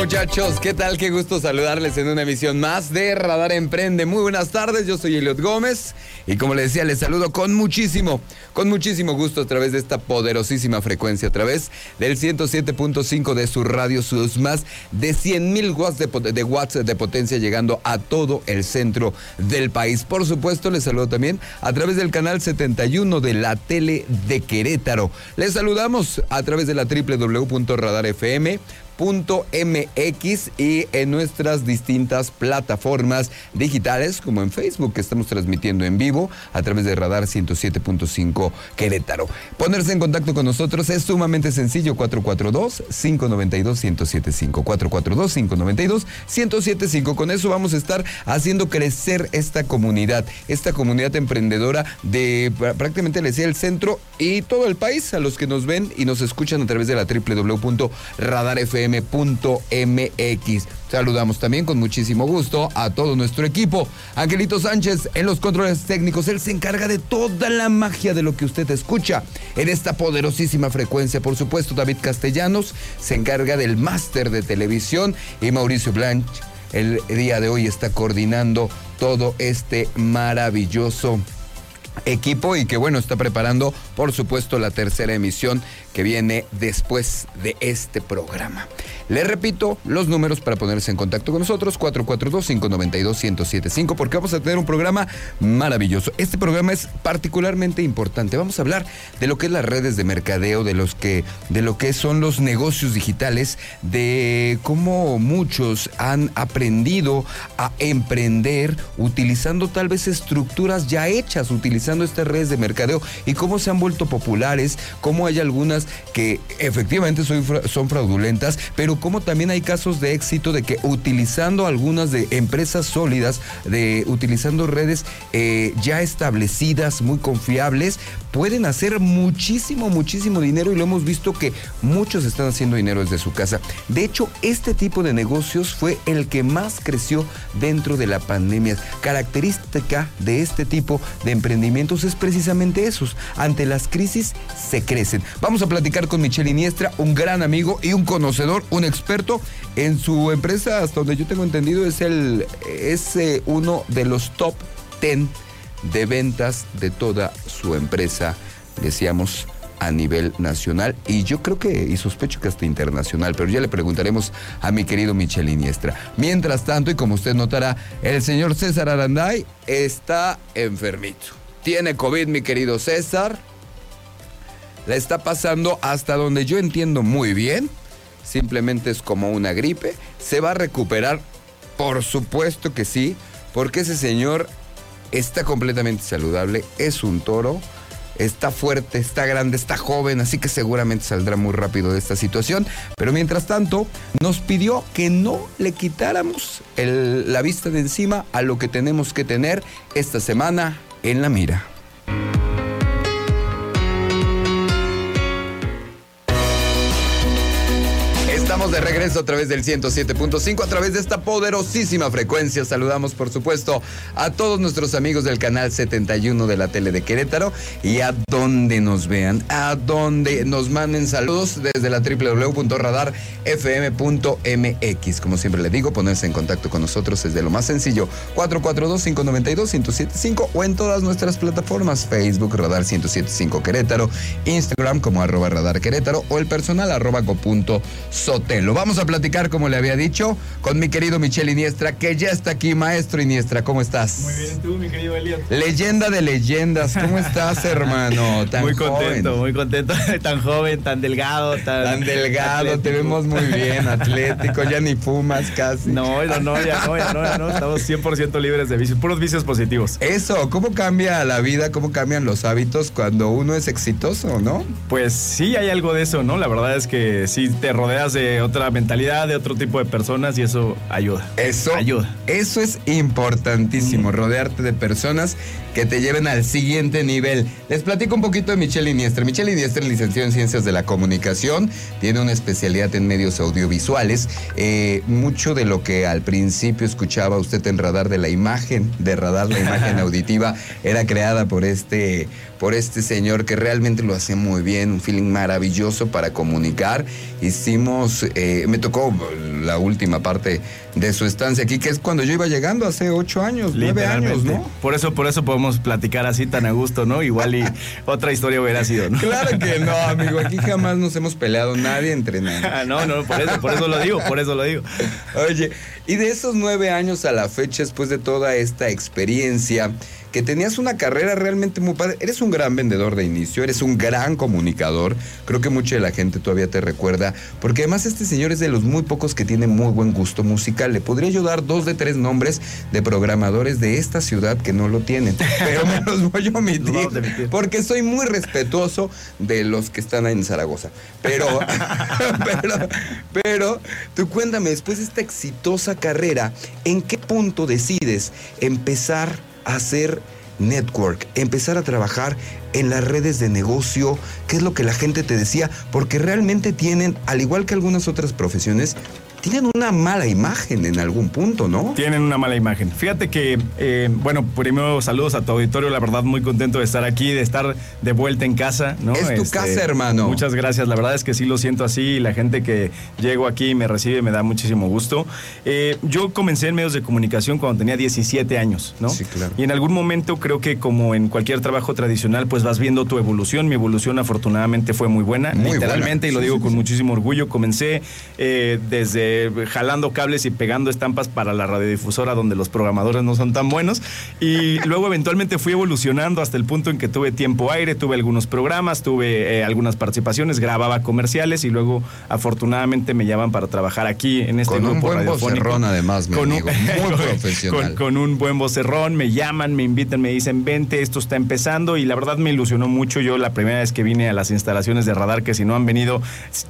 muchachos? ¿Qué tal? Qué gusto saludarles en una emisión más de Radar Emprende. Muy buenas tardes, yo soy Eliot Gómez y como les decía, les saludo con muchísimo, con muchísimo gusto a través de esta poderosísima frecuencia, a través del 107.5 de su radio, sus más de 100 mil watts de, watts de potencia llegando a todo el centro del país. Por supuesto, les saludo también a través del canal 71 de la tele de Querétaro. Les saludamos a través de la www.radarfm MX y en nuestras distintas plataformas digitales, como en Facebook, que estamos transmitiendo en vivo a través de Radar 107.5 Querétaro. Ponerse en contacto con nosotros es sumamente sencillo, 442-592-1075. 442-592-1075. Con eso vamos a estar haciendo crecer esta comunidad, esta comunidad emprendedora de prácticamente les decía el centro y todo el país, a los que nos ven y nos escuchan a través de la www.radarfm MX. Saludamos también con muchísimo gusto a todo nuestro equipo. Angelito Sánchez en los controles técnicos. Él se encarga de toda la magia de lo que usted escucha en esta poderosísima frecuencia. Por supuesto, David Castellanos se encarga del máster de televisión y Mauricio Blanch el día de hoy está coordinando todo este maravilloso equipo y que bueno, está preparando por supuesto la tercera emisión que viene después de este programa. Le repito los números para ponerse en contacto con nosotros, 442-592-1075, porque vamos a tener un programa maravilloso. Este programa es particularmente importante. Vamos a hablar de lo que es las redes de mercadeo, de, los que, de lo que son los negocios digitales, de cómo muchos han aprendido a emprender utilizando tal vez estructuras ya hechas, utilizando estas redes de mercadeo y cómo se han vuelto populares, cómo hay algunas que efectivamente son fraudulentas, pero como también hay casos de éxito de que utilizando algunas de empresas sólidas, de utilizando redes eh, ya establecidas, muy confiables, pueden hacer muchísimo, muchísimo dinero y lo hemos visto que muchos están haciendo dinero desde su casa. De hecho, este tipo de negocios fue el que más creció dentro de la pandemia. Característica de este tipo de es precisamente esos. Ante las crisis se crecen. Vamos a platicar con Michelle Iniestra, un gran amigo y un conocedor, un experto en su empresa, hasta donde yo tengo entendido, es el es eh, uno de los top 10 de ventas de toda su empresa, decíamos a nivel nacional y yo creo que, y sospecho que hasta internacional, pero ya le preguntaremos a mi querido Michel Iniestra. Mientras tanto, y como usted notará, el señor César Aranday está enfermito. Tiene COVID, mi querido César. La está pasando hasta donde yo entiendo muy bien simplemente es como una gripe. ¿Se va a recuperar? Por supuesto que sí, porque ese señor está completamente saludable, es un toro, está fuerte, está grande, está joven, así que seguramente saldrá muy rápido de esta situación. Pero mientras tanto, nos pidió que no le quitáramos la vista de encima a lo que tenemos que tener esta semana en la mira. Estamos de regreso a través del 107.5, a través de esta poderosísima frecuencia. Saludamos, por supuesto, a todos nuestros amigos del canal 71 de la tele de Querétaro y a donde nos vean, a donde nos manden saludos desde la www.radarfm.mx. Como siempre le digo, ponerse en contacto con nosotros es de lo más sencillo. 442-592-1075 o en todas nuestras plataformas, Facebook, Radar 1075 Querétaro, Instagram como arroba Radar Querétaro o el personal arroba go.sot lo Vamos a platicar, como le había dicho, con mi querido Michelle Iniestra, que ya está aquí. Maestro Iniestra, ¿cómo estás? Muy bien, tú, mi querido Eliot. Leyenda de leyendas, ¿cómo estás, hermano? muy contento, muy contento. tan joven, tan delgado, tan. Tan delgado, te vemos muy bien, atlético, ya ni fumas casi. No, no, no, ya no, ya no, ya no. Estamos 100% libres de vicios, puros vicios positivos. Eso, ¿cómo cambia la vida, cómo cambian los hábitos cuando uno es exitoso, no? Pues sí, hay algo de eso, ¿no? La verdad es que sí te rodeas de otra mentalidad, de otro tipo de personas y eso ayuda. Eso ayuda. Eso es importantísimo, rodearte de personas que te lleven al siguiente nivel. Les platico un poquito de Michelle Iniestra. Michelle Iniestra es licenciado en Ciencias de la Comunicación, tiene una especialidad en medios audiovisuales. Eh, mucho de lo que al principio escuchaba usted en radar de la imagen, de radar la imagen auditiva, era creada por este por este señor que realmente lo hacía muy bien, un feeling maravilloso para comunicar. Hicimos, eh, me tocó la última parte de su estancia aquí, que es cuando yo iba llegando hace ocho años, nueve años, ¿no? Por eso, por eso podemos platicar así tan a gusto, ¿no? Igual y otra historia hubiera sido, ¿no? Claro que no, amigo. Aquí jamás nos hemos peleado nadie entre nadie. no, no, por eso, por eso lo digo, por eso lo digo. Oye, y de esos nueve años a la fecha, después de toda esta experiencia, que tenías una carrera realmente muy padre. Eres un gran vendedor de inicio, eres un gran comunicador. Creo que mucha de la gente todavía te recuerda, porque además este señor es de los muy pocos que tiene muy buen gusto musical. Le podría yo dar dos de tres nombres de programadores de esta ciudad que no lo tienen, pero me los voy a omitir, porque soy muy respetuoso de los que están en Zaragoza. Pero, pero, pero, tú cuéntame, después de esta exitosa carrera, ¿en qué punto decides empezar hacer network, empezar a trabajar en las redes de negocio, qué es lo que la gente te decía, porque realmente tienen, al igual que algunas otras profesiones, tienen una mala imagen en algún punto, ¿no? Tienen una mala imagen. Fíjate que, eh, bueno, primero saludos a tu auditorio, la verdad muy contento de estar aquí, de estar de vuelta en casa, ¿no? Es tu este, casa, hermano. Muchas gracias, la verdad es que sí lo siento así la gente que llego aquí y me recibe me da muchísimo gusto. Eh, yo comencé en medios de comunicación cuando tenía 17 años, ¿no? Sí, claro. Y en algún momento creo que como en cualquier trabajo tradicional, pues vas viendo tu evolución. Mi evolución afortunadamente fue muy buena, literalmente, y lo digo con muchísimo orgullo. Comencé eh, desde jalando cables y pegando estampas para la radiodifusora donde los programadores no son tan buenos. Y luego eventualmente fui evolucionando hasta el punto en que tuve tiempo aire, tuve algunos programas, tuve eh, algunas participaciones, grababa comerciales y luego afortunadamente me llaman para trabajar aquí en este con grupo un buen vocerrón además, mi con amigo, un, muy profesional. Con, un buen vocerrón, me llaman, me invitan, me dicen, vente, esto está empezando y la verdad me ilusionó mucho. Yo la primera vez que vine a las instalaciones de radar, que si no han venido,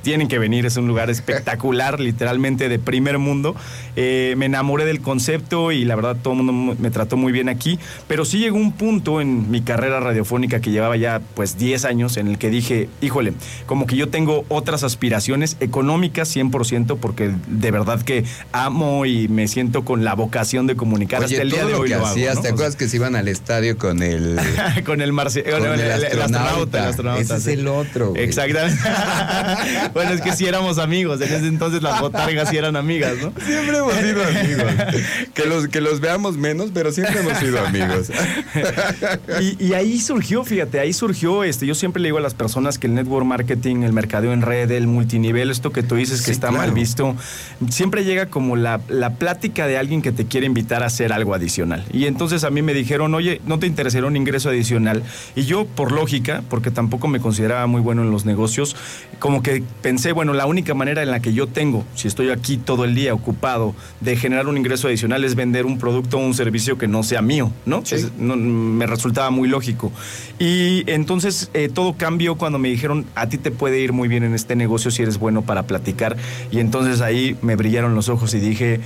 tienen que venir, es un lugar espectacular, literalmente de primer mundo. Eh, me enamoré del concepto y la verdad todo el mundo me trató muy bien aquí, pero sí llegó un punto en mi carrera radiofónica que llevaba ya pues 10 años en el que dije, híjole, como que yo tengo otras aspiraciones económicas 100% porque de verdad que amo y me siento con la vocación de comunicar hasta el día de lo hoy. Que lo hacías, ¿Te acuerdas que se iban al estadio con el... con el, marci con el, el, astronauta, astronauta, Ese es el otro. Güey. Exactamente. bueno, es que sí éramos amigos. En ese entonces las botargas sí eran amigas, ¿no? Siempre hemos sido amigos. Que los, que los veamos menos, pero siempre hemos sido amigos. y, y, ahí surgió, fíjate, ahí surgió, este, yo siempre le digo a las personas que el network marketing, el mercadeo en red, el multinivel, esto que tú dices que Sí, está claro. mal visto, siempre llega como la, la plática de alguien que te quiere invitar a hacer algo adicional. Y entonces a mí me dijeron, oye, ¿no te interesaría un ingreso adicional? Y yo, por lógica, porque tampoco me consideraba muy bueno en los negocios, como que pensé, bueno, la única manera en la que yo tengo, si estoy aquí todo el día ocupado, de generar un ingreso adicional es vender un producto o un servicio que no sea mío, ¿no? Sí. Es- no, me resultaba muy lógico. Y entonces eh, todo cambió cuando me dijeron, a ti te puede ir muy bien en este negocio si eres bueno para platicar. Y entonces ahí me brillaron los ojos y dije,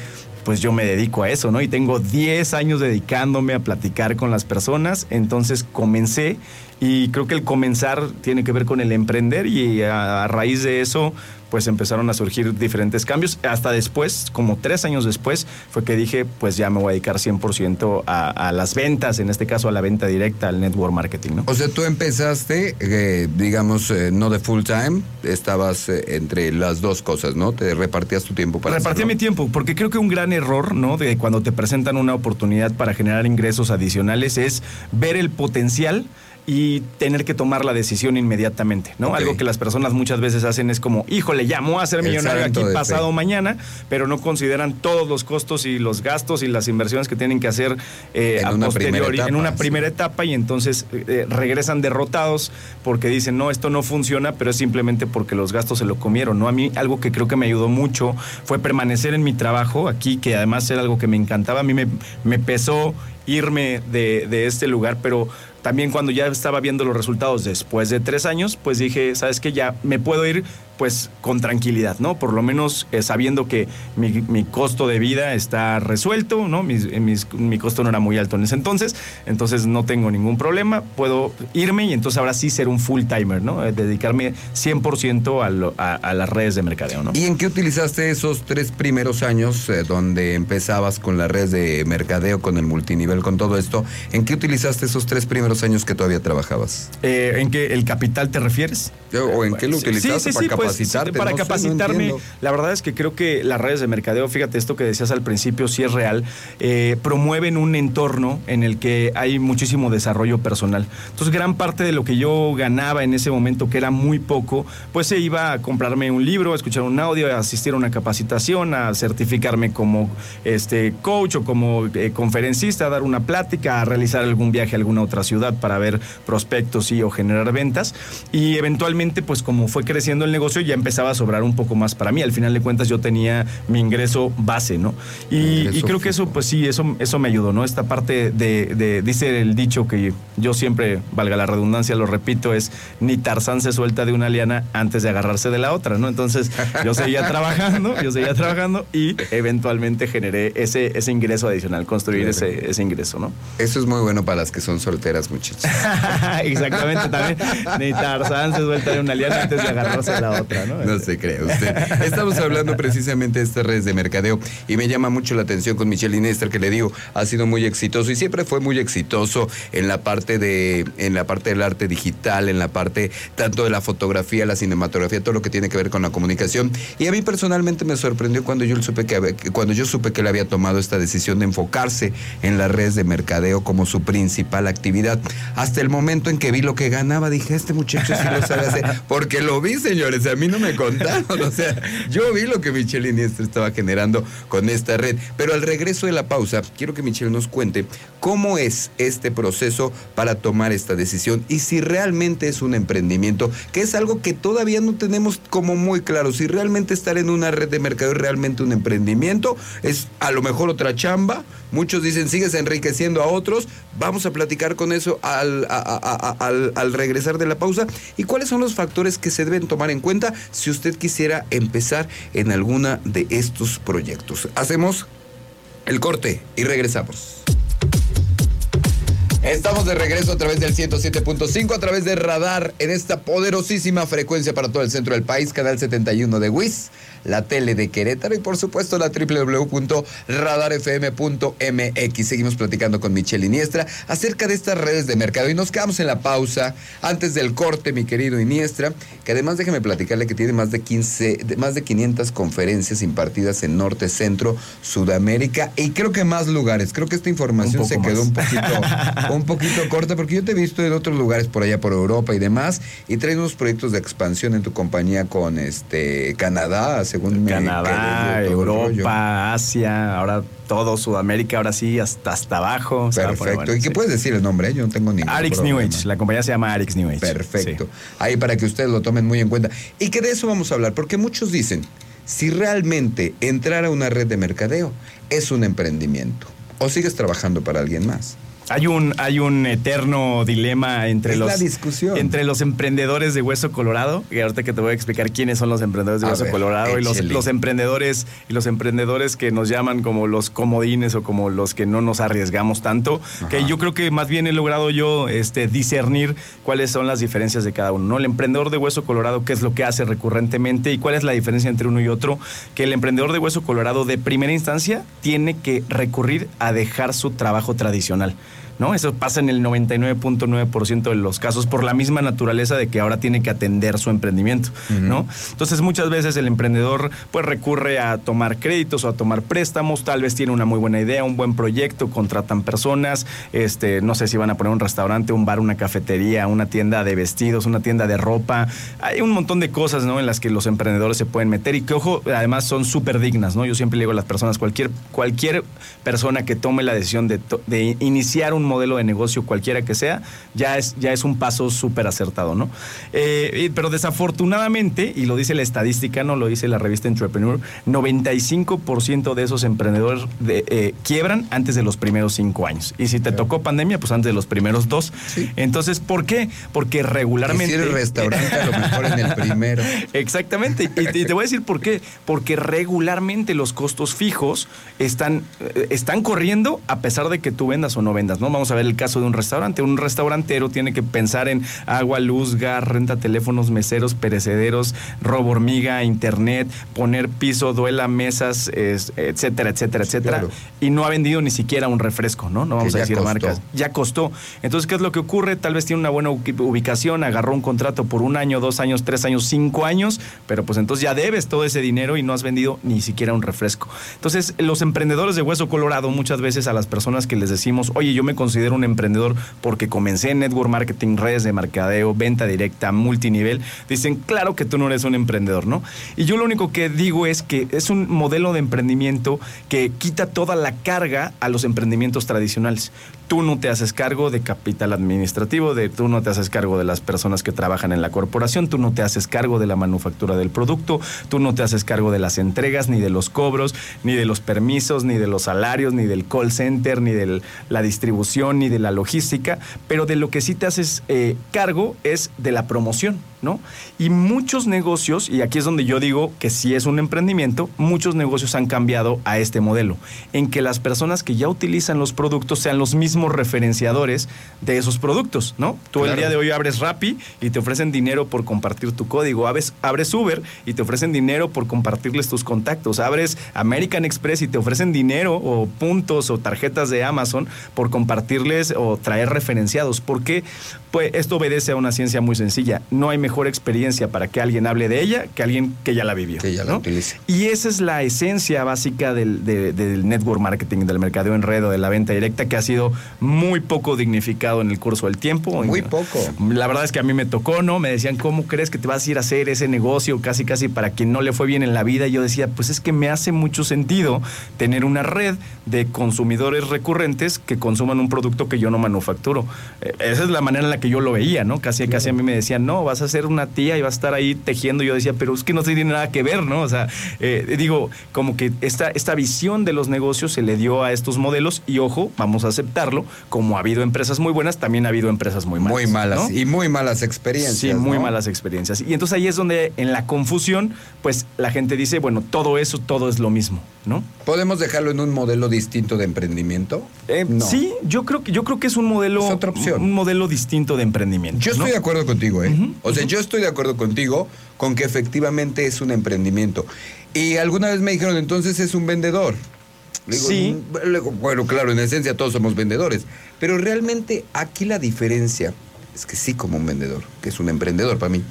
pues yo me dedico a eso, ¿no? Y tengo 10 años dedicándome a platicar con las personas. Entonces comencé y creo que el comenzar tiene que ver con el emprender y a, a raíz de eso pues empezaron a surgir diferentes cambios. Hasta después, como tres años después, fue que dije, pues ya me voy a dedicar 100% a, a las ventas, en este caso a la venta directa, al network marketing, ¿no? O sea, tú empezaste, eh, digamos, eh, no de full time, estabas eh, entre las dos cosas, ¿no? Te repartías tu tiempo para Repartía mi tiempo, porque creo que un gran error, ¿no? De cuando te presentan una oportunidad para generar ingresos adicionales es ver el potencial y tener que tomar la decisión inmediatamente, ¿no? Algo que las personas muchas veces hacen es como, híjole, voy a ser millonario aquí pasado mañana, pero no consideran todos los costos y los gastos y las inversiones que tienen que hacer eh, En a una primera posteriori, en etapa, una sí. primera etapa y entonces eh, regresan derrotados porque dicen, no, esto no funciona, pero es simplemente porque los gastos se lo comieron, ¿no? A mí algo que creo que me ayudó mucho fue permanecer en mi trabajo aquí, que además era algo que me encantaba, a mí me, me pesó irme de, de este lugar, pero también cuando ya estaba viendo los resultados después de tres años, pues dije, ¿sabes qué? Ya me puedo ir pues con tranquilidad, ¿no? Por lo menos eh, sabiendo que mi, costo de vida está resuelto, ¿no? mi costo no era muy alto en ese entonces, entonces no tengo ningún problema, puedo irme y entonces ahora sí ser un full timer, ¿no? Eh, dedicarme 100% a, a, las redes de mercadeo, ¿no? ¿Y en qué utilizaste esos tres primeros años eh, donde empezabas con las redes de mercadeo, con el multinivel, con todo esto? ¿En qué utilizaste esos tres primeros años que todavía trabajabas? ¿En qué el capital te refieres? ¿O en qué lo utilizaste para pues, para capacitarme, la verdad es que creo que las redes de mercadeo, fíjate esto que decías al principio, sí es real, eh, promueven un entorno en el que hay muchísimo desarrollo personal. Entonces, gran parte de lo que yo ganaba en ese momento, que era muy poco, pues se iba a comprarme un libro, a escuchar un audio, a asistir a una capacitación, a certificarme como este, coach o como eh, conferencista, a dar una plática, a realizar algún viaje a alguna otra ciudad para ver prospectos y o generar ventas. Y eventualmente, pues como fue creciendo el negocio, ya empezaba a sobrar un poco más para mí. Al final de cuentas yo tenía mi ingreso base, ¿no? Y, creo que eso, pues sí, eso, eso me ayudó, ¿no? Esta parte de, dice el dicho que yo siempre, valga la redundancia, lo repito, es ni Tarzán se suelta de una liana antes de agarrarse de la otra, ¿no? Entonces yo seguía trabajando, yo seguía trabajando y eventualmente generé ese, ese ingreso adicional, construir ese, ese ingreso, ¿no? Eso es muy bueno para las que son solteras, muchachos. Exactamente, también. Ni Tarzán se suelta de una liana antes de agarrarse de la otra, ¿no? No se cree usted. Estamos hablando precisamente de estas redes de mercadeo y me llama mucho la atención con Michelle Inester, que le digo, ha sido muy exitoso y siempre fue muy exitoso en la parte de, en la parte del arte digital, en la parte tanto de la fotografía, la cinematografía, todo lo que tiene que ver con la comunicación. Y a mí personalmente me sorprendió cuando yo supe que cuando yo supe que él había tomado esta decisión de enfocarse en las redes de mercadeo como su principal actividad. Hasta el momento en que vi lo que ganaba, dije, este muchacho sí lo sabe hacer. Porque lo vi, señores, a mí no me contaron. O sea, yo vi lo que Michelle Iniesta estaba generando con esta red. Pero al regreso de la pausa, quiero que Michelle nos cuente cómo es este proceso para tomar esta decisión y si realmente es un emprendimiento, que es algo que todavía no tenemos como muy claro. Si realmente estar en una red de mercado es realmente un emprendimiento, es a lo mejor otra chamba. Muchos dicen, sigues enriqueciendo a otros. Vamos a platicar con eso al, al regresar de la pausa. ¿Y cuáles son los factores que se deben tomar en cuenta si usted quisiera empezar en alguna de estos proyectos? Hacemos el corte y regresamos. Estamos de regreso a través del 107.5, a través de Radar, en esta poderosísima frecuencia para todo el centro del país, canal 71 de WIS la tele de Querétaro y por supuesto la www.radarfm.mx. Seguimos platicando con Michelle Iniestra acerca de estas redes de mercado y nos quedamos en la pausa antes del corte, mi querido Iniestra, que además déjeme platicarle que tiene más de 15, más de 500 conferencias impartidas en Norte, Centro, Sudamérica y creo que más lugares. Creo que esta información se quedó un poquito, un poquito corta porque yo te he visto en otros lugares por allá por Europa y demás y traes unos proyectos de expansión en tu compañía con este Canadá, según Canadá, Europa, Asia, ahora todo Sudamérica, ahora sí, hasta, hasta abajo. Perfecto. ¿Y qué puedes decir el nombre? Yo no tengo ni Arix New Age. La compañía se llama Arix New Age. Perfecto. Ahí para que ustedes lo tomen muy en cuenta. Y que de eso vamos a hablar, porque muchos dicen, si realmente entrar a una red de mercadeo es un emprendimiento o sigues trabajando para alguien más. Hay un, hay un eterno dilema entre los, discusión. entre los emprendedores de Hueso Colorado, y ahorita que te voy a explicar quiénes son los emprendedores de Hueso Colorado, y los, los, emprendedores, y los emprendedores que nos llaman como los comodines o como los que no nos arriesgamos tanto, que yo creo que más bien he logrado yo este, discernir cuáles son las diferencias de cada uno. ¿no? El emprendedor de Hueso Colorado, qué es lo que hace recurrentemente y cuál es la diferencia entre uno y otro, que el emprendedor de Hueso Colorado de primera instancia tiene que recurrir a dejar su trabajo tradicional. ¿No? Eso pasa en el 99.9% de los casos por la misma naturaleza de que ahora tiene que atender su emprendimiento, ¿no? Entonces muchas veces el emprendedor pues recurre a tomar créditos o a tomar préstamos, tal vez tiene una muy buena idea, un buen proyecto, contratan personas, este, no sé si van a poner un restaurante, un bar, una cafetería, una tienda de vestidos, una tienda de ropa, hay un montón de cosas, ¿no? En las que los emprendedores se pueden meter y que ojo, además son súper dignas, ¿no? Yo siempre le digo a las personas, cualquier, cualquier persona que tome la decisión de, de iniciar un un modelo de negocio cualquiera que sea, ya es, ya es un paso súper acertado, ¿no? Eh, pero desafortunadamente, y lo dice la estadística, no lo dice la revista Entrepreneur, 95% de esos emprendedores eh, quiebran antes de los primeros cinco años. Y si te tocó pandemia, pues antes de los primeros dos. Entonces, ¿por qué? Porque regularmente... el restaurante a lo mejor en el primero. Exactamente. Y, te voy a decir por qué. Porque regularmente los costos fijos están, eh, están corriendo a pesar de que tú vendas o no vendas, ¿no? Vamos a ver el caso de un restaurante. Un restaurantero tiene que pensar en agua, luz, gas, renta, teléfonos, meseros, perecederos, robo hormiga, internet, poner piso, duela, mesas, etcétera, etcétera, etcétera. Y no ha vendido ni siquiera un refresco, ¿no? No vamos a decir marcas. Ya costó. Entonces, ¿qué es lo que ocurre? Tal vez tiene una buena ubicación, agarró un contrato por un año, dos años, tres años, cinco años, pero pues entonces ya debes todo ese dinero y no has vendido ni siquiera un refresco. Entonces, los emprendedores de Hueso Colorado, muchas veces a las personas que les decimos, oye, yo me considero un emprendedor porque comencé en network marketing, redes de mercadeo, venta directa, multinivel, dicen, claro que tú no eres un emprendedor, ¿no? Y yo lo único que digo es que es un modelo de emprendimiento que quita toda la carga a los emprendimientos tradicionales tú no te haces cargo de capital administrativo, de tú no te haces cargo de las personas que trabajan en la corporación, tú no te haces cargo de la manufactura del producto, tú no te haces cargo de las entregas, ni de los cobros, ni de los permisos, ni de los salarios, ni del call center, ni de la distribución, ni de la logística, pero de lo que sí te haces eh, cargo es de la promoción. ¿No? Y muchos negocios, y aquí es donde yo digo que si es un emprendimiento, muchos negocios han cambiado a este modelo, en que las personas que ya utilizan los productos sean los mismos referenciadores de esos productos, ¿no? Tú el día de hoy abres Rappi y te ofrecen dinero por compartir tu código, abres, abres Uber y te ofrecen dinero por compartirles tus contactos, abres American Express y te ofrecen dinero o puntos o tarjetas de Amazon por compartirles o traer referenciados. ¿Por qué? Pues esto obedece a una ciencia muy sencilla. No hay mejor experiencia para que alguien hable de ella que alguien que ya la vivió. Que ya la utilice. Y esa es la esencia básica del, del, network marketing, del mercadeo en red o de la venta directa, que ha sido muy poco dignificado en el curso del tiempo. Muy poco. La verdad es que a mí me tocó, ¿no? Me decían, ¿cómo crees que te vas a ir a hacer ese negocio casi, casi para quien no le fue bien en la vida? Y yo decía, pues es que me hace mucho sentido tener una red de consumidores recurrentes que consuman un producto que yo no manufacturo. Eh, esa es la manera en la que yo lo veía, ¿no? Casi, casi a mí me decían, no, vas a hacer una tía y va a estar ahí tejiendo. Yo decía, pero es que no tiene nada que ver, ¿no? O sea, eh, digo, como que esta, esta visión de los negocios se le dio a estos modelos y ojo, vamos a aceptarlo, como ha habido empresas muy buenas, también ha habido empresas muy malas. Muy malas y muy malas experiencias. Sí, muy malas experiencias. Y entonces ahí es donde en la confusión, pues la gente dice, bueno, todo eso, todo es lo mismo, ¿no? ¿Podemos dejarlo en un modelo distinto de emprendimiento? Eh, sí, yo creo que yo creo que es un modelo, otra opción. un modelo distinto de emprendimiento. Yo estoy de acuerdo contigo, ¿eh? o sea, yo estoy de acuerdo contigo con que efectivamente es un emprendimiento. Y alguna vez me dijeron, entonces es un vendedor. sí. Mm, bueno, claro, en esencia todos somos vendedores. Pero realmente aquí la diferencia es que sí como un vendedor, que es un emprendedor para mí.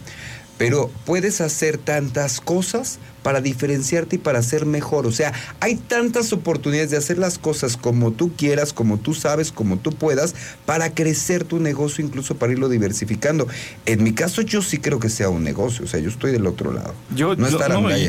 Pero puedes hacer tantas cosas para diferenciarte y para ser mejor. O sea, hay tantas oportunidades de hacer las cosas como tú quieras, como tú sabes, como tú puedas, para crecer tu negocio, incluso para irlo diversificando. En mi caso, yo sí creo que sea un negocio. O sea, yo estoy del otro lado. Yo, no,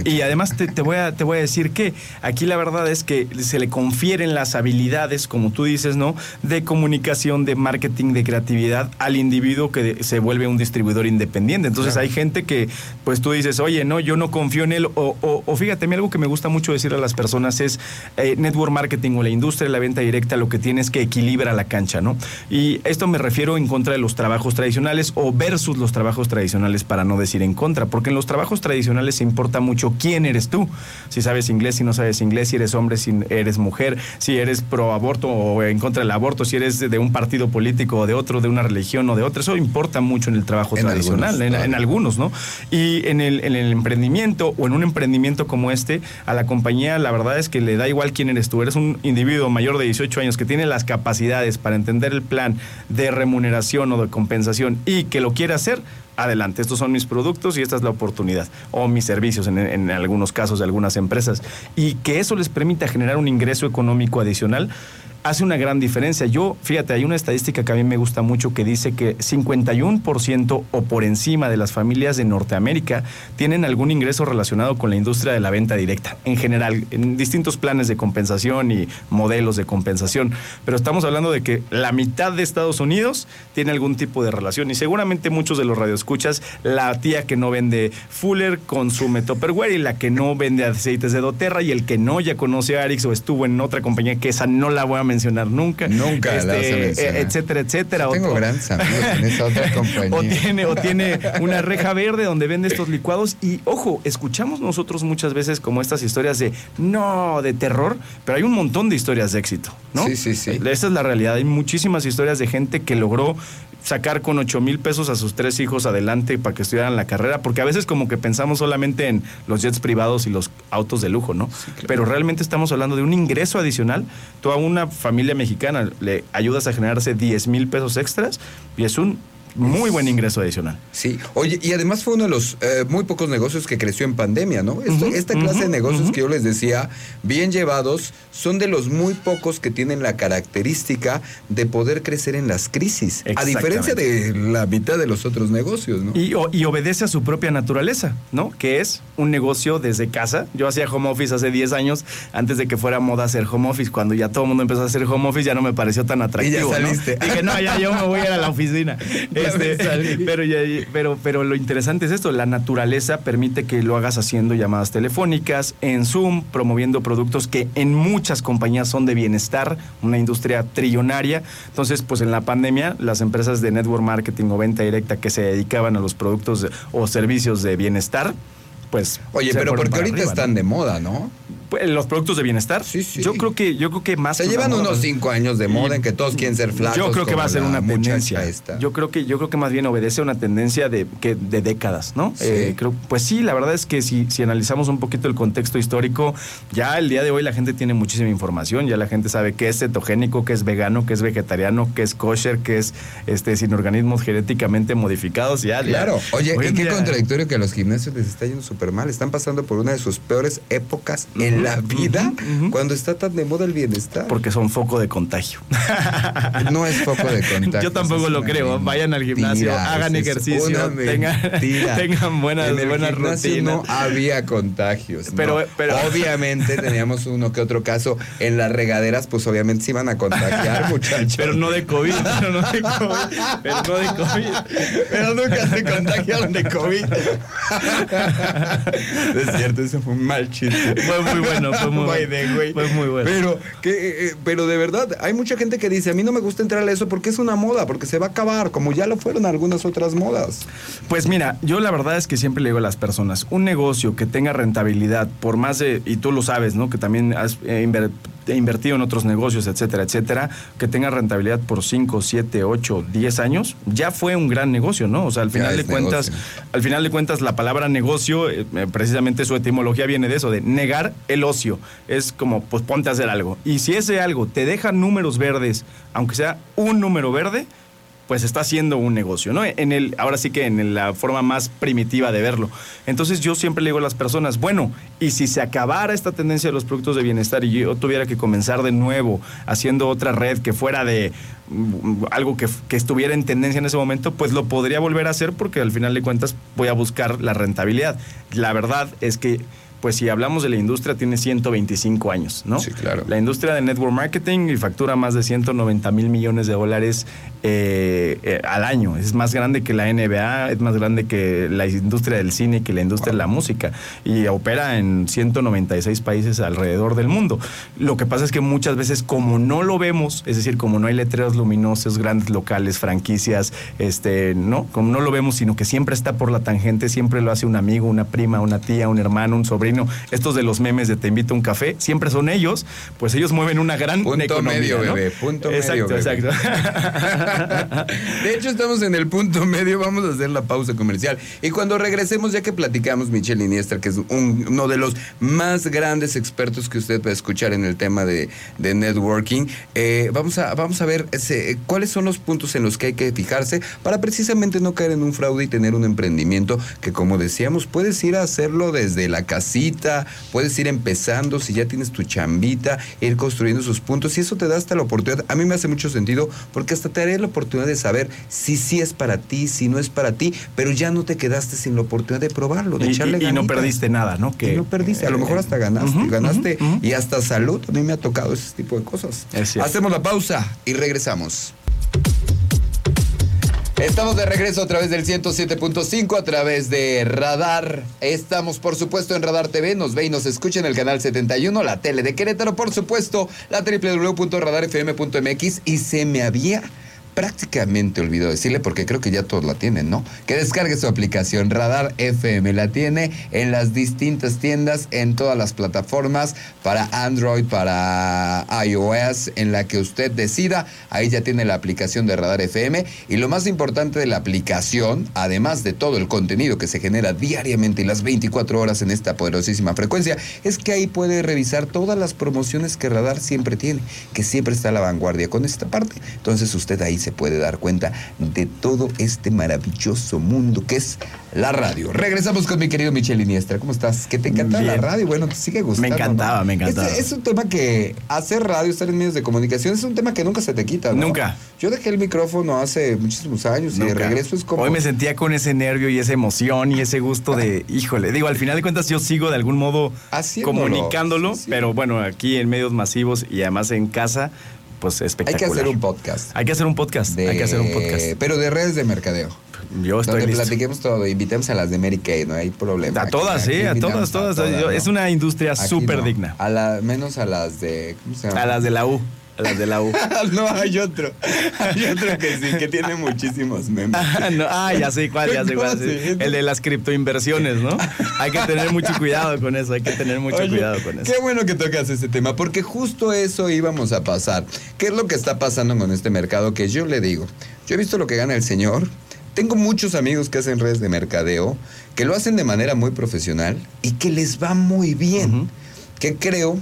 y, además te, voy a, te voy a decir que aquí la verdad es que se le confieren las habilidades, como tú dices, ¿no? De comunicación, de marketing, de creatividad al individuo que se vuelve un distribuidor independiente. Entonces hay gente que, pues tú dices, oye, no, yo no confío en él o, fíjate, a mí algo que me gusta mucho decir a las personas es eh, network marketing o la industria de la venta directa lo que tienes que equilibra la cancha, ¿no? Y esto me refiero en contra de los trabajos tradicionales o versus los trabajos tradicionales para no decir en contra, porque en los trabajos tradicionales importa mucho quién eres tú, si sabes inglés, si no sabes inglés, si eres hombre, si eres mujer, si eres pro aborto o en contra del aborto, si eres de un partido político o de otro, de una religión o de otra, eso importa mucho en el trabajo tradicional, en, algunos, ¿no? Y en el, en el emprendimiento o en un emprendimiento como este, a la compañía la verdad es que le da igual quién eres tú. Eres un individuo mayor de 18 años que tiene las capacidades para entender el plan de remuneración o de compensación y que lo quiere hacer, adelante, estos son mis productos y esta es la oportunidad, o mis servicios en, en, algunos casos de algunas empresas, y que eso les permita generar un ingreso económico adicional, hace una gran diferencia. Yo, fíjate, hay una estadística que a mí me gusta mucho que dice que 51% o por encima de las familias de Norteamérica tienen algún ingreso relacionado con la industria de la venta directa, en general, en distintos planes de compensación y modelos de compensación. Pero estamos hablando de que la mitad de Estados Unidos tiene algún tipo de relación y seguramente muchos de los radioescuchas, la tía que no vende Fuller consume Tupperware y la que no vende aceites de doTERRA y el que no ya conoce a Arix o estuvo en otra compañía que esa no la voy a mencionar nunca. Nunca la vas a Este, mencionar. eh, etcétera, etcétera. Tengo grandes amigos en esa otra compañía. o tiene, o tiene una reja verde donde vende estos licuados. Y ojo, escuchamos nosotros muchas veces como estas historias de no, de terror, pero hay un montón de historias de éxito, ¿no? Sí, sí, sí. Esa es la realidad. Hay muchísimas historias de gente que logró sacar con 8 mil pesos a sus tres hijos adelante para que estudiaran la carrera, porque a veces como que pensamos solamente en los jets privados y los autos de lujo, ¿no? Pero realmente estamos hablando de un ingreso adicional. Tú a una familia mexicana le ayudas a generarse 10 mil pesos extras y es un muy buen ingreso adicional. Sí, oye, y además fue uno de los eh, muy pocos negocios que creció en pandemia, ¿no? Esto- esta clase de negocios que yo les decía, bien llevados, son de los muy pocos que tienen la característica de poder crecer en las crisis, a diferencia de la mitad de los otros negocios, ¿no? Y, o- y obedece a su propia naturaleza, ¿no? Que es un negocio desde casa. Yo hacía home office hace 10 años, antes de que fuera moda hacer home office. Cuando ya todo el mundo empezó a hacer home office, ya no me pareció tan atractivo. ¿no? saliste. Dije, no, ya yo me voy a ir a la oficina. Este, pero, ya- pero, pero lo interesante es esto, la naturaleza permite que lo hagas haciendo llamadas telefónicas, en Zoom, promoviendo productos que en muchas compañías son de bienestar, una industria trillonaria. Entonces, pues en la pandemia, las empresas de network marketing o venta directa que se dedicaban a los productos o servicios de bienestar, pues... Oye, pero porque ahorita arriba, están ¿no? de moda, ¿no? Los productos de bienestar. Sí, sí. Yo creo que, yo creo que más Se llevan moda, unos cinco años de moda en que todos quieren ser flacos. yo creo que va a ser una tendencia. esta. Yo creo que yo creo que más bien obedece a una tendencia de que de décadas, ¿no? Sí. Eh, creo, pues sí, la verdad es que si, si analizamos un poquito el contexto histórico, ya el día de hoy la gente tiene muchísima información, ya la gente sabe qué es cetogénico, qué es vegano, qué es vegetariano, qué es kosher, qué es este sin organismos genéticamente modificados, ya. ya. Claro, oye, y qué día- contradictorio que a los gimnasios les está yendo súper mal. Están pasando por una de sus peores épocas en la vida cuando está tan de moda el bienestar. Porque son foco de contagio. no es foco de contacto. Yo tampoco lo creo. Vayan al gimnasio, hagan ejercicio, tengan, tengan buenas, en el buenas rutinas. no había contagios. Pero- no. pero- obviamente teníamos uno que otro caso en las regaderas, pues obviamente se iban a contagiar, muchachos. Pero no de COVID, pero no de COVID, pero no de COVID. Pero nunca se contagiaron de COVID. es cierto, eso fue un mal chiste. Fue muy bueno, fue muy bueno. the way. Fue muy bueno. Pero, que, eh, eh, pero de verdad, hay mucha gente que dice, a mí no me gusta entrar a eso porque es una moda, porque se va a acabar, como ya lo fueron algunas otras modas. Pues mira, yo la verdad es que siempre le digo a las personas, un negocio que tenga rentabilidad por más de, y tú lo sabes, ¿no? Que también has eh, inver- invertido en otros negocios, etcétera, etcétera, que tenga rentabilidad por 5, 7, 8, 10 años, ya fue un gran negocio, ¿no? O sea, al final de cuentas, negocio. al final de cuentas, la palabra negocio, eh, precisamente su etimología viene de eso, de negar el ocio. Es como, pues ponte a hacer algo. Y si ese algo te deja números verdes, aunque sea un número verde, pues está haciendo un negocio, ¿no? En el, ahora sí que en la forma más primitiva de verlo. Entonces yo siempre le digo a las personas, bueno, y si se acabara esta tendencia de los productos de bienestar y yo tuviera que comenzar de nuevo haciendo otra red que fuera de mm, algo que, que estuviera en tendencia en ese momento, pues lo podría volver a hacer porque al final de cuentas voy a buscar la rentabilidad. La verdad es que pues si hablamos de la industria, tiene 125 años, ¿no? Sí, claro. La industria de network marketing y factura más de 190 mil millones de dólares eh, eh, al año. Es más grande que la NBA, es más grande que la industria del cine, que la industria de la música. Y opera en 196 países alrededor del mundo. Lo que pasa es que muchas veces, como no lo vemos, es decir, como no hay letreros luminosos, grandes locales, franquicias, este, no, como no lo vemos, sino que siempre está por la tangente, siempre lo hace un amigo, una prima, una tía, un hermano, un sobrino. Estos de los memes de te invito a un café, siempre son ellos, pues ellos mueven una gran Punto economía, medio, ¿no? bebé, punto exacto, medio, bebé. Exacto, De hecho, estamos en el punto medio, vamos a hacer la pausa comercial. Y cuando regresemos, ya que platicamos Michelle Iniestra, que es un- uno de los más grandes expertos que usted puede escuchar en el tema de, de networking, eh, vamos, a, vamos a ver ese, cuáles son los puntos en los que hay que fijarse para precisamente no caer en un fraude y tener un emprendimiento que, como decíamos, puedes ir a hacerlo desde la casita chambita, puedes ir empezando, si ya tienes tu chambita, ir construyendo sus puntos y eso te da hasta la oportunidad. A mí me hace mucho sentido porque hasta te daría la oportunidad de saber si sí es para ti, si no es para ti, pero ya no te quedaste sin la oportunidad de probarlo, de Y, echarle y- y no perdiste nada, ¿no? Y no perdiste, a lo mejor hasta ganaste, ganaste y hasta salud. A mí me ha tocado ese tipo de cosas. Hacemos la pausa y regresamos. Estamos de regreso a través del 107.5, a través de Radar. Estamos, por supuesto, en Radar TV. Nos ve y nos escucha en el canal 71, la tele de Querétaro, por supuesto, la www.radarfm.mx. Y se me había prácticamente olvidado decirle, porque creo que ya todos la tienen, ¿no? Que descargue su aplicación Radar FM. La tiene en las distintas tiendas, en todas las plataformas, para Android, para iOS, en la que usted decida. Ahí ya tiene la aplicación de Radar FM. Y lo más importante de la aplicación, además de todo el contenido que se genera diariamente y las 24 horas en esta poderosísima frecuencia, es que ahí puede revisar todas las promociones que Radar siempre tiene, que siempre está a la vanguardia con esta parte. Entonces usted ahí se puede dar cuenta de todo este maravilloso mundo que es la radio. Regresamos con mi querido Michel Iniestra. ¿Cómo estás? ¿Qué te encanta la radio? Bueno, te sigue gustando. Me encantaba, ¿no? me encantaba. Es, es un tema que hacer radio, estar en medios de comunicación, es un tema que nunca se te quita. ¿no? Nunca. Yo dejé el micrófono hace muchísimos años y de regreso es como. Hoy me sentía con ese nervio y esa emoción y ese gusto de, híjole, digo, al final de cuentas yo sigo de algún modo Haciéndolo. comunicándolo, Sí, sí. pero bueno, aquí en medios masivos y además en casa, pues Hay espectacular. que hacer un podcast. Hay que hacer un podcast, de- hay que hacer un podcast. Pero de redes de mercadeo. Yo estoy donde listo. platiquemos todo, invitemos a las de Mary Kay, no hay problema. A todas, Aquí sí, a todas, todas. Yo- ¿no? Es una industria súper digna. A la, menos a las de. ¿Cómo se llama? A las de la U, a las de la U. no, hay otro. Hay otro que sí, que tiene muchísimos memes. Ah, no, ah, ya sé cuál, ya sé cuál. El de las criptoinversiones, ¿no? Hay que tener mucho cuidado con eso, hay que tener mucho Oye, cuidado con eso. Qué bueno que tocas ese tema, porque justo eso íbamos a pasar. ¿Qué es lo que está pasando con este mercado? Que yo le digo, yo he visto lo que gana el señor. Tengo muchos amigos que hacen redes de mercadeo, que lo hacen de manera muy profesional y que les va muy bien. Que creo,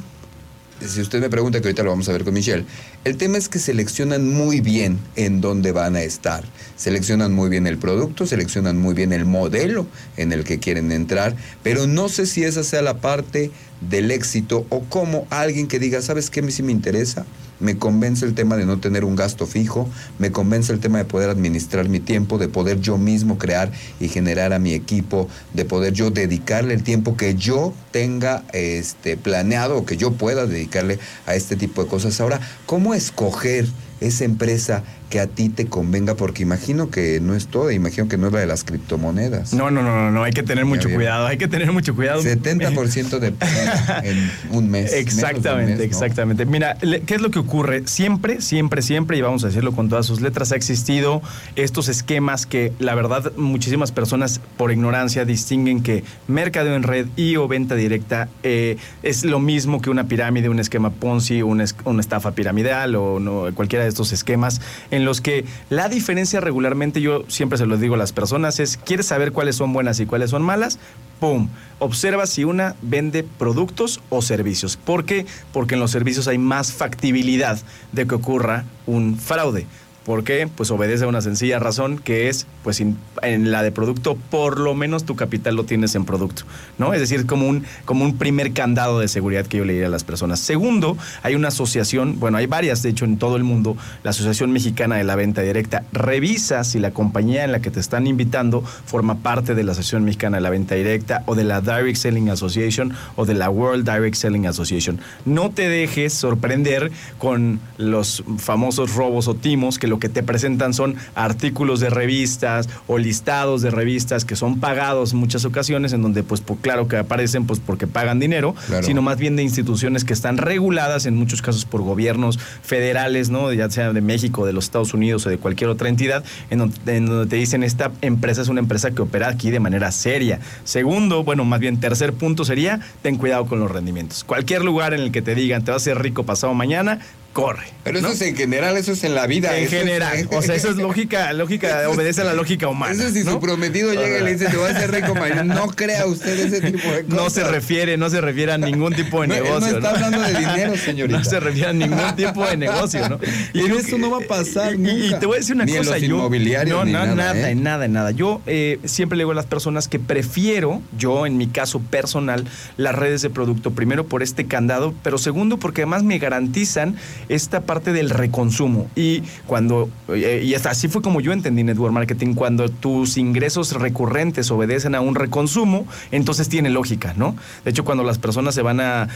si usted me pregunta, que ahorita lo vamos a ver con Michelle, el tema es que seleccionan muy bien en dónde van a estar. Seleccionan muy bien el producto, seleccionan muy bien el modelo en el que quieren entrar, pero no sé si esa sea la parte del éxito o cómo alguien que diga, ¿sabes qué? Sí me interesa. Me convence el tema de no tener un gasto fijo, me convence el tema de poder administrar mi tiempo, de poder yo mismo crear y generar a mi equipo, de poder yo dedicarle el tiempo que yo tenga este, planeado o que yo pueda dedicarle a este tipo de cosas. Ahora, ¿cómo escoger esa empresa que a ti te convenga? Porque imagino que no es toda, imagino que no es la de las criptomonedas. No, no, no, no, no, hay que tener mucho cuidado, hay que tener mucho cuidado. 70% de en un mes. un Exactamente, mes, ¿no? exactamente. Mira, ¿qué es lo que ocurre? Siempre, siempre, siempre, y vamos a decirlo con todas sus letras, ha existido estos esquemas que la verdad muchísimas personas por ignorancia distinguen que mercadeo en red y o venta directa eh, es lo mismo que una pirámide, un esquema Ponzi, una, una estafa piramidal o no, cualquiera de estos esquemas en los que la diferencia regularmente, yo siempre se lo digo a las personas, es, ¿quieres saber cuáles son buenas y cuáles son malas? ¡Pum! Observa si una vende productos o servicios. ¿Por qué? Porque en los servicios hay más factibilidad de que ocurra un fraude. ¿Por qué? Pues obedece a una sencilla razón que es, pues en la de producto, por lo menos tu capital lo tienes en producto, ¿no? Es decir, como un, como un primer candado de seguridad que yo le diría a las personas. Segundo, hay una asociación, bueno, hay varias, de hecho, en todo el mundo, la Asociación Mexicana de la Venta Directa. Revisa si la compañía en la que te están invitando forma parte de la Asociación Mexicana de la Venta Directa o de la Direct Selling Association o de la World Direct Selling Association. No te dejes sorprender con los famosos robos o timos que lo que te presentan son artículos de revistas o listados de revistas que son pagados en muchas ocasiones en donde pues por, claro que aparecen pues porque pagan dinero, Claro. sino más bien de instituciones que están reguladas en muchos casos por gobiernos federales, ¿no? Ya sea de México, de los Estados Unidos o de cualquier otra entidad, en donde, en donde te dicen esta empresa es una empresa que opera aquí de manera seria. Segundo, bueno, más bien tercer punto sería ten cuidado con los rendimientos. Cualquier lugar en el que te digan te vas a ser rico pasado mañana, corre. Pero eso es en general, eso es en la vida. En general. Es, o sea, eso es lógica, lógica, obedece a la lógica humana. Eso si ¿no? su prometido llega y le dice, te voy a hacer rico mañana. No crea usted ese tipo de cosas. No se refiere, no se refiere a ningún tipo de No, él negocio. no está hablando de dinero, señorita. No se refiere a ningún tipo de negocio, ¿no? Y creo eso no va a pasar y- nunca. Y te voy a decir una Ni en cosa. los yo, inmobiliarios, no, ni no, nada, nada, ¿eh? nada, nada. Yo eh, siempre le digo a las personas que prefiero, yo en mi caso personal, las redes de producto. Primero por este candado, pero segundo porque además me garantizan esta parte del reconsumo. Y cuando, eh, y hasta así fue como yo entendí Network Marketing, cuando tus ingresos recurrentes obedecen a un reconsumo, entonces tiene lógica, ¿no? De hecho, cuando las personas se van a,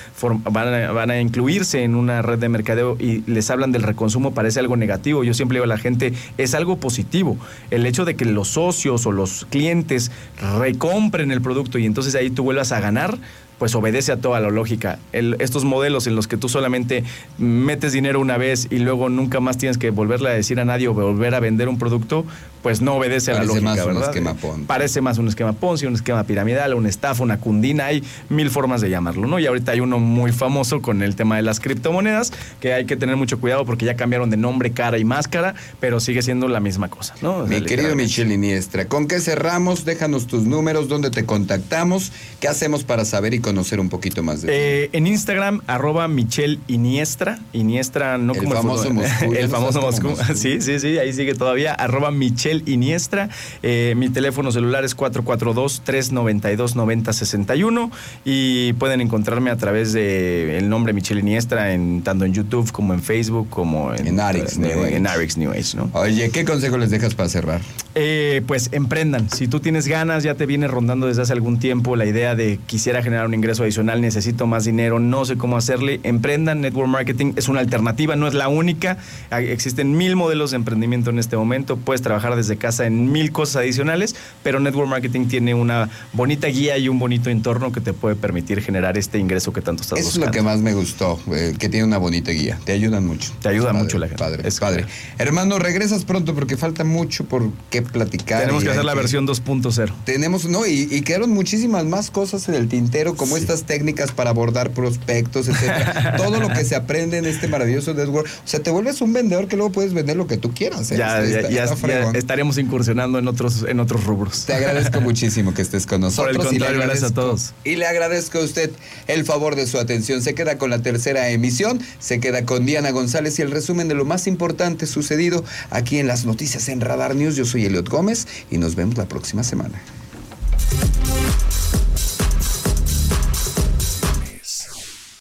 van a, van a incluirse en una red de mercadeo y les hablan del reconsumo, parece algo negativo. Yo siempre digo a la gente, es algo positivo. El hecho de que los socios o los clientes recompren el producto y entonces ahí tú vuelvas a ganar, pues obedece a toda la lógica. El- estos modelos en los que tú solamente metes dinero una vez y luego nunca más tienes que volverle a decir a nadie o volver a vender un producto, pues no obedece a la Parece lógica, más un ¿verdad? esquema Ponzi. Parece más un esquema Ponzi, un esquema piramidal, una estafa, una cundina, hay mil formas de llamarlo, ¿no? Y ahorita hay uno muy famoso con el tema de las criptomonedas, que hay que tener mucho cuidado porque ya cambiaron de nombre, cara y máscara, pero sigue siendo la misma cosa, ¿no? O sea, Mi querido. Michelle Iniestra, ¿con qué cerramos? Déjanos tus números, dónde te contactamos, qué hacemos para saber y conocer un poquito más de. Eh, en Instagram, arroba Michelle Iniestra. Iniestra, no El como famoso fútbol. Moscú, ya el famoso Moscú. Moscú. Sí, sí, sí, ahí sigue todavía. Arroba Michelle Iniestra. Eh, mi teléfono celular es 442-392-9061 y pueden encontrarme a través de el nombre Michelle Iniestra en, tanto en YouTube como en Facebook como en, En Arix New Age. en Arix New Age, ¿no? Oye, ¿qué consejo les dejas para cerrar? Eh, pues emprendan. Si tú tienes ganas, ya te viene rondando desde hace algún tiempo la idea de quisiera generar un ingreso adicional, necesito más dinero, no sé cómo hacerle. Emprendan. Network marketing es una alternativa, no es la única. Hay- Existen mil modelos de emprendimiento en este momento. Puedes trabajar desde casa en mil cosas adicionales, pero Network marketing tiene una bonita guía y un bonito entorno que te puede permitir generar este ingreso que tanto estás Eso es buscando. lo que más me gustó, eh, que tiene una bonita guía. Te ayudan mucho. Te ayuda Padre, mucho la gente. Padre, Es padre. Hermano, regresas pronto porque falta mucho por qué platicar. Tenemos que hacer la versión 2.0. Tenemos, no, y, y quedaron muchísimas más cosas en el tintero, como estas técnicas para abordar prospectos, etcétera. Todo lo que se aprende en este maravilloso network. O sea, te vuelves un vendedor que luego puedes vender lo que tú quieras. ¿eh? Ya, Está- ya- ya- está ya fregón. estaremos incursionando en otros, en otros rubros. Te agradezco muchísimo que estés con nosotros. Por el contrario, gracias a todos. Y le agradezco a usted el favor de su atención. Se queda con la tercera emisión, se queda con Diana González y el resumen de lo más importante sucedido aquí en las noticias en Radar News. Yo soy Eliot Gómez y nos vemos la próxima semana.